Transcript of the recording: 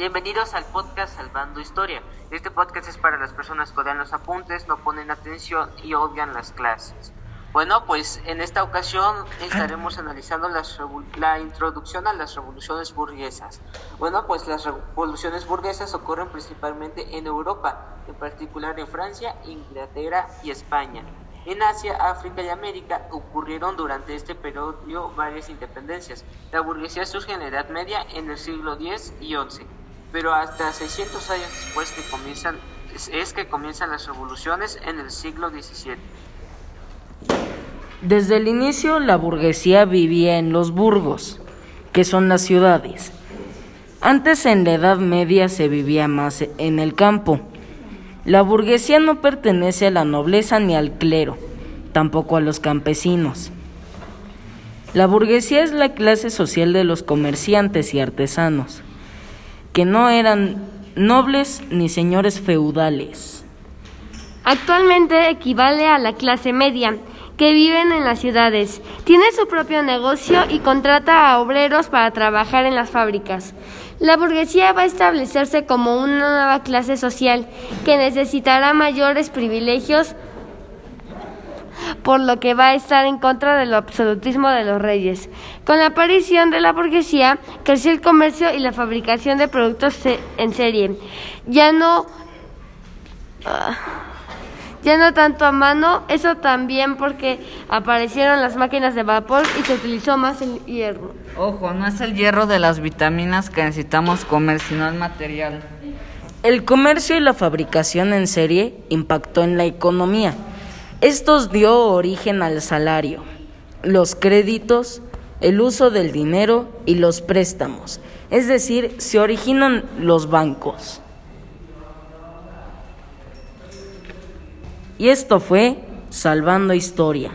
Bienvenidos al podcast Salvando Historia. Este podcast es para las personas que odian los apuntes, no ponen atención y odian las clases. Bueno, pues en esta ocasión estaremos analizando la introducción a las revoluciones burguesas. Bueno, pues las revoluciones burguesas ocurren principalmente en Europa, en particular en Francia, Inglaterra y España. En Asia, África y América ocurrieron durante este periodo varias independencias. La burguesía surge en la Edad Media en el siglo X y XI, pero hasta 600 años después que comienzan, es que comienzan las revoluciones en el siglo XVII. Desde el inicio la burguesía vivía en los burgos, que son las ciudades. Antes en la Edad Media se vivía más en el campo. La burguesía no pertenece a la nobleza ni al clero, tampoco a los campesinos. La burguesía es la clase social de los comerciantes y artesanos, que no eran nobles ni señores feudales. Actualmente equivale a la clase media que viven en las ciudades. Tiene su propio negocio y contrata a obreros para trabajar en las fábricas. La burguesía va a establecerse como una nueva clase social que necesitará mayores privilegios, por lo que va a estar en contra del absolutismo de los reyes. Con la aparición de la burguesía creció el comercio y la fabricación de productos en serie. Ya no... Ah, ya no tanto a mano, eso también porque aparecieron las máquinas de vapor y se utilizó más el hierro. Ojo, no es el hierro de las vitaminas que necesitamos comer, sino el material. El comercio y la fabricación en serie impactó en la economía. Estos dio origen al salario, los créditos, el uso del dinero y los préstamos. Es decir, se originan los bancos. Y esto fue Salvando Historia.